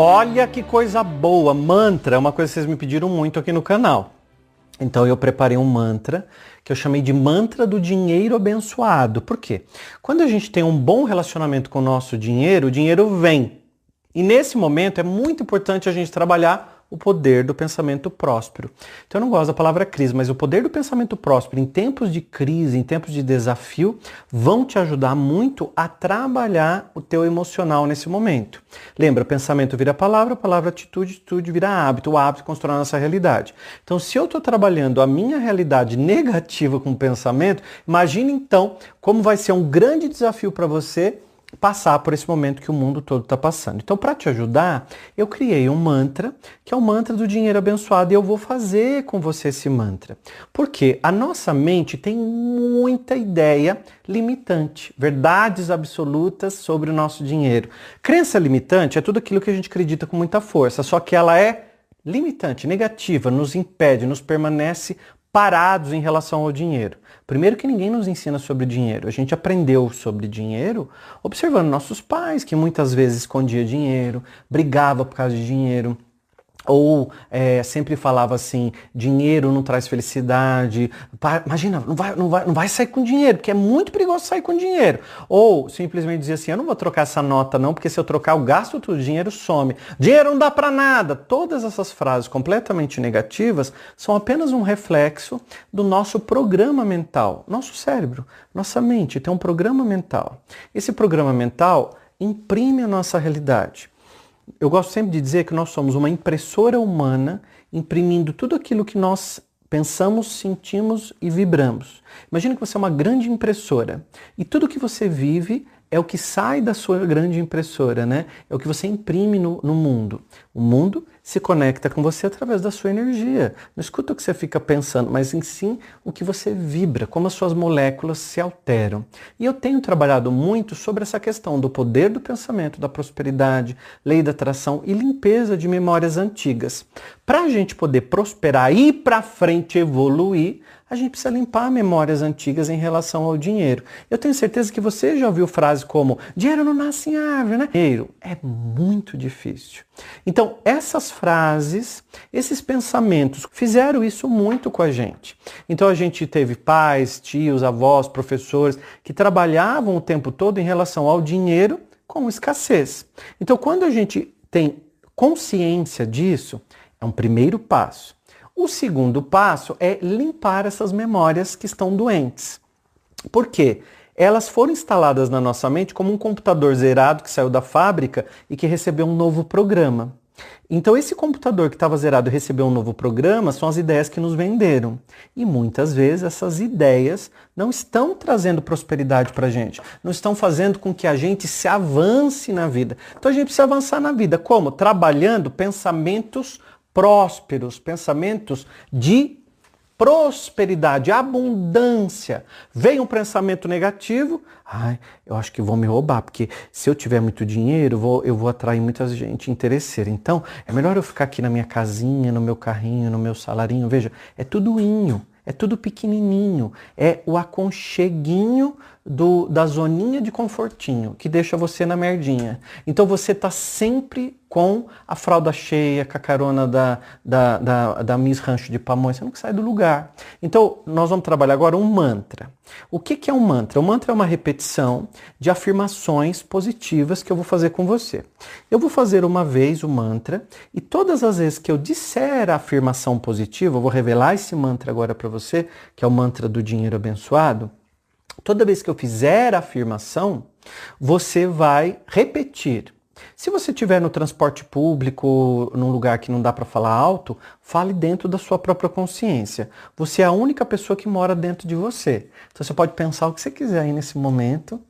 Olha que coisa boa! Mantra é uma coisa que vocês me pediram muito aqui no canal. Então eu preparei um mantra que eu chamei de mantra do dinheiro abençoado. Por quê? Quando a gente tem um bom relacionamento com o nosso dinheiro, o dinheiro vem. E nesse momento é muito importante a gente trabalhar o poder do pensamento próspero. Então eu não gosto da palavra crise, mas o poder do pensamento próspero em tempos de crise, em tempos de desafio, vão te ajudar muito a trabalhar o teu emocional nesse momento. Lembra, pensamento vira palavra, palavra atitude, atitude vira hábito, o hábito constrói a nossa realidade. Então se eu estou trabalhando a minha realidade negativa com o pensamento, imagine então como vai ser um grande desafio para você passar por esse momento que o mundo todo está passando. Então, para te ajudar, eu criei um mantra, que é o mantra do dinheiro abençoado, e eu vou fazer com você esse mantra. Porque a nossa mente tem muita ideia limitante, verdades absolutas sobre o nosso dinheiro. Crença limitante é tudo aquilo que a gente acredita com muita força, só que ela é limitante, negativa, nos impede, nos permanece parados em relação ao dinheiro. Primeiro que ninguém nos ensina sobre dinheiro. A gente aprendeu sobre dinheiro observando nossos pais, que muitas vezes escondia dinheiro, brigava por causa de dinheiro ou é, sempre falava assim, dinheiro não traz felicidade. Imagina, não vai, não, vai, não vai sair com dinheiro, porque é muito perigoso sair com dinheiro. Ou simplesmente dizia assim, eu não vou trocar essa nota não, porque se eu trocar eu gasto tudo, o dinheiro some. Dinheiro não dá para nada. Todas essas frases completamente negativas são apenas um reflexo do nosso programa mental. Nosso cérebro, nossa mente tem um programa mental. Esse programa mental imprime a nossa realidade eu gosto sempre de dizer que nós somos uma impressora humana imprimindo tudo aquilo que nós pensamos, sentimos e vibramos. Imagina que você é uma grande impressora e tudo que você vive é o que sai da sua grande impressora, né? É o que você imprime no, no, mundo. O mundo se conecta com você através da sua energia. Não escuta o que você fica pensando, mas em sim o que você vibra, como as suas moléculas se alteram. E eu tenho trabalhado muito sobre essa questão do poder do pensamento, da prosperidade, lei da atração e limpeza de memórias antigas. Para a gente poder prosperar e ir para frente evoluir, a gente precisa limpar memórias antigas em relação ao dinheiro. Eu tenho certeza que você já ouviu frases como dinheiro não nasce em árvore, né? Dinheiro é muito difícil. Então, essas frases, esses pensamentos fizeram isso muito com a gente. Então, a gente teve pais, tios, avós, professores que trabalhavam o tempo todo em relação ao dinheiro com escassez. Então, quando a gente tem consciência disso, é um primeiro passo. O segundo passo é limpar essas memórias que estão doentes. Por quê? Elas foram instaladas na nossa mente como um computador zerado que saiu da fábrica e que recebeu um novo programa. Então, esse computador que estava zerado recebeu um novo programa são as ideias que nos venderam. E muitas vezes essas ideias não estão trazendo prosperidade para a gente, não estão fazendo com que a gente se avance na vida. Então, a gente precisa avançar na vida. Como? Trabalhando pensamentos prósperos, pensamentos de prosperidade, abundância. Vem um pensamento negativo, ai, eu acho que vão me roubar, porque se eu tiver muito dinheiro, eu vou, eu vou atrair muita gente interesseira. Então, é melhor eu ficar aqui na minha casinha, no meu carrinho, no meu salarinho. Veja, é tudo inho, é tudo pequenininho, é o aconcheguinho do, da zoninha de confortinho que deixa você na merdinha. Então você está sempre com a fralda cheia, com a carona da, da, da, da Miss Rancho de Pamonha, você não sai do lugar. Então nós vamos trabalhar agora um mantra. O que, que é um mantra? O mantra é uma repetição de afirmações positivas que eu vou fazer com você. Eu vou fazer uma vez o mantra e todas as vezes que eu disser a afirmação positiva, eu vou revelar esse mantra agora para você, que é o mantra do dinheiro abençoado toda vez que eu fizer a afirmação, você vai repetir. Se você estiver no transporte público, num lugar que não dá para falar alto, fale dentro da sua própria consciência. Você é a única pessoa que mora dentro de você. Então você pode pensar o que você quiser aí nesse momento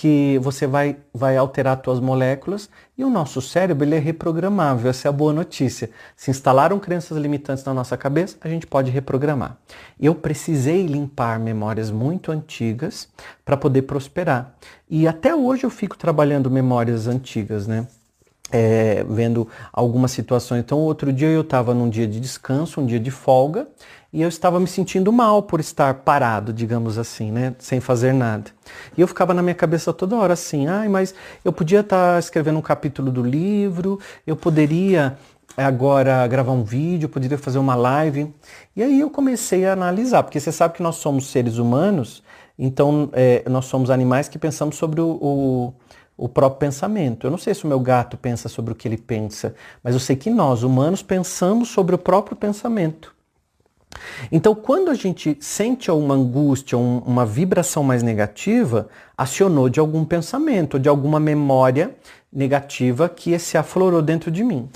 que você vai, vai alterar suas moléculas e o nosso cérebro ele é reprogramável. Essa é a boa notícia. Se instalaram crenças limitantes na nossa cabeça, a gente pode reprogramar. Eu precisei limpar memórias muito antigas para poder prosperar. E até hoje eu fico trabalhando memórias antigas, né? É, vendo algumas situações. Então, outro dia eu estava num dia de descanso, um dia de folga, e eu estava me sentindo mal por estar parado, digamos assim, né, sem fazer nada. E eu ficava na minha cabeça toda hora assim, ai, mas eu podia estar tá escrevendo um capítulo do livro, eu poderia agora gravar um vídeo, eu poderia fazer uma live. E aí eu comecei a analisar, porque você sabe que nós somos seres humanos, então é, nós somos animais que pensamos sobre o, o o próprio pensamento. Eu não sei se o meu gato pensa sobre o que ele pensa, mas eu sei que nós, humanos, pensamos sobre o próprio pensamento. Então, quando a gente sente uma angústia, um, uma vibração mais negativa, acionou de algum pensamento, de alguma memória negativa que se aflorou dentro de mim.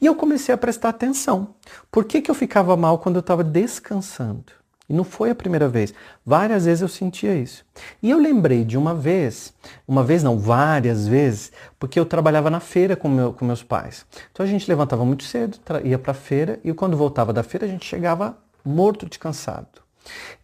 E eu comecei a prestar atenção. Por que, que eu ficava mal quando eu estava descansando? E não foi a primeira vez. Várias vezes eu sentia isso. E eu lembrei de uma vez, uma vez não, várias vezes, porque eu trabalhava na feira com, meu, com meus pais. Então a gente levantava muito cedo, ia para a feira e quando voltava da feira a gente chegava morto de cansado.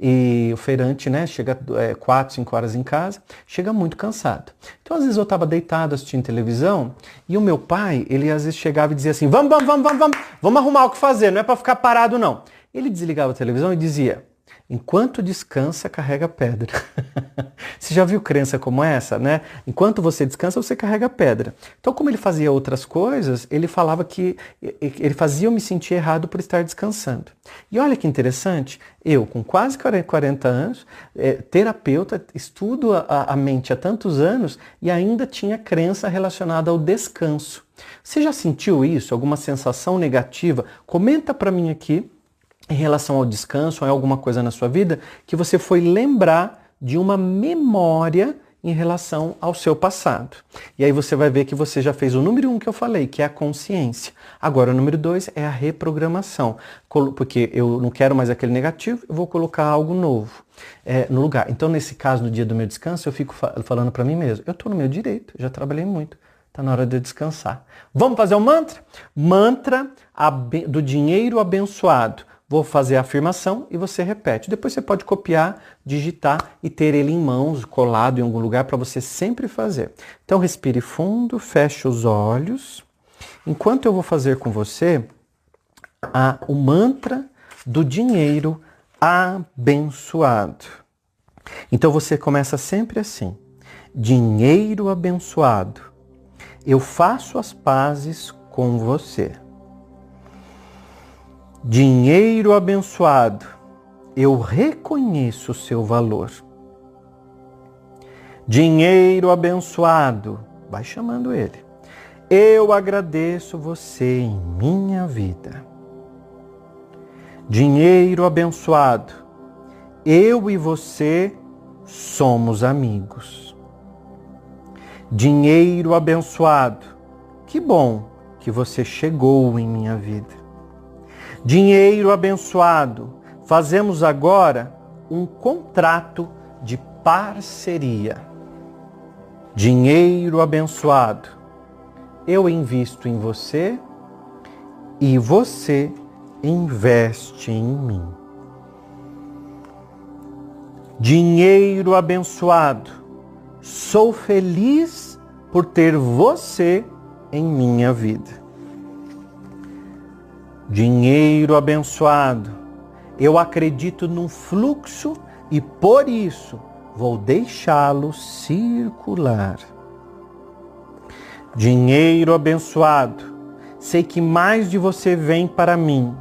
E o feirante, né, chega é, 4, 5 horas em casa, chega muito cansado. Então, às vezes eu estava deitado assistindo televisão e o meu pai, ele às vezes chegava e dizia assim: vamos, vamos, vamos, vamos, vamos, vamos arrumar o que fazer, não é para ficar parado não. Ele desligava a televisão e dizia: Enquanto descansa, carrega pedra. você já viu crença como essa, né? Enquanto você descansa, você carrega pedra. Então, como ele fazia outras coisas, ele falava que ele fazia eu me sentir errado por estar descansando. E olha que interessante, eu com quase 40 anos, é, terapeuta, estudo a, a mente há tantos anos e ainda tinha crença relacionada ao descanso. Você já sentiu isso? Alguma sensação negativa? Comenta para mim aqui em relação ao descanso ou alguma coisa na sua vida que você foi lembrar de uma memória em relação ao seu passado. E aí você vai ver que você já fez o número um que eu falei, que é a consciência. Agora, o número dois é a reprogramação, porque eu não quero mais aquele negativo, eu vou colocar algo novo é, no lugar. Então, nesse caso, no dia do meu descanso, eu fico falando para mim mesmo, eu estou no meu direito, já trabalhei muito, está na hora de descansar. Vamos fazer o um mantra? Mantra do dinheiro abençoado. Vou fazer a afirmação e você repete. Depois você pode copiar, digitar e ter ele em mãos, colado em algum lugar para você sempre fazer. Então respire fundo, feche os olhos. Enquanto eu vou fazer com você a, o mantra do dinheiro abençoado. Então você começa sempre assim: dinheiro abençoado. Eu faço as pazes com você. Dinheiro abençoado, eu reconheço o seu valor. Dinheiro abençoado, vai chamando ele. Eu agradeço você em minha vida. Dinheiro abençoado, eu e você somos amigos. Dinheiro abençoado, que bom que você chegou em minha vida. Dinheiro abençoado, fazemos agora um contrato de parceria. Dinheiro abençoado, eu invisto em você e você investe em mim. Dinheiro abençoado, sou feliz por ter você em minha vida dinheiro abençoado. Eu acredito num fluxo e por isso vou deixá-lo circular. Dinheiro abençoado, sei que mais de você vem para mim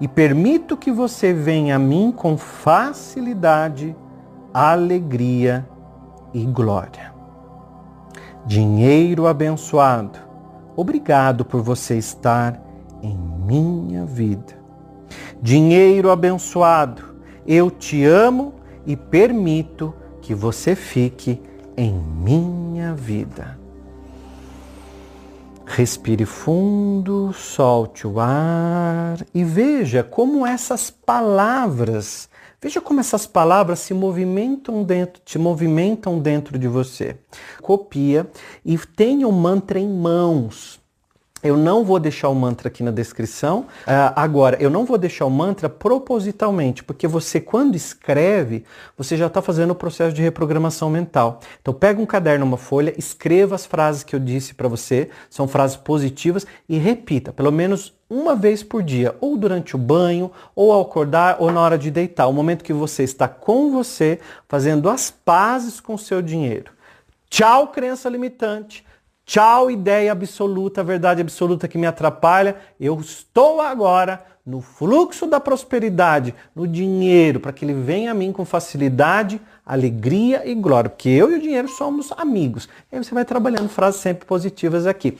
e permito que você venha a mim com facilidade, alegria e glória. Dinheiro abençoado, obrigado por você estar em minha vida. Dinheiro abençoado, eu te amo e permito que você fique em minha vida. Respire fundo, solte o ar e veja como essas palavras, veja como essas palavras se movimentam dentro, te movimentam dentro de você. Copia e tenha o mantra em mãos Eu não vou deixar o mantra aqui na descrição. Uh, agora, eu não vou deixar o mantra propositalmente, porque você, quando escreve, você já está fazendo o processo de reprogramação mental. Então, pega um caderno, uma folha, escreva as frases que eu disse para você, são frases positivas, e repita, pelo menos uma vez por dia, ou durante o banho, ou ao acordar, ou na hora de deitar, o momento que você está com você, fazendo as pazes com o seu dinheiro. Tchau, crença limitante. Tchau, ideia absoluta, verdade absoluta que me atrapalha. Eu estou agora no fluxo da prosperidade, no dinheiro, para que ele venha a mim com facilidade, alegria e glória. Porque eu e o dinheiro somos amigos. E aí você vai trabalhando frases sempre positivas aqui.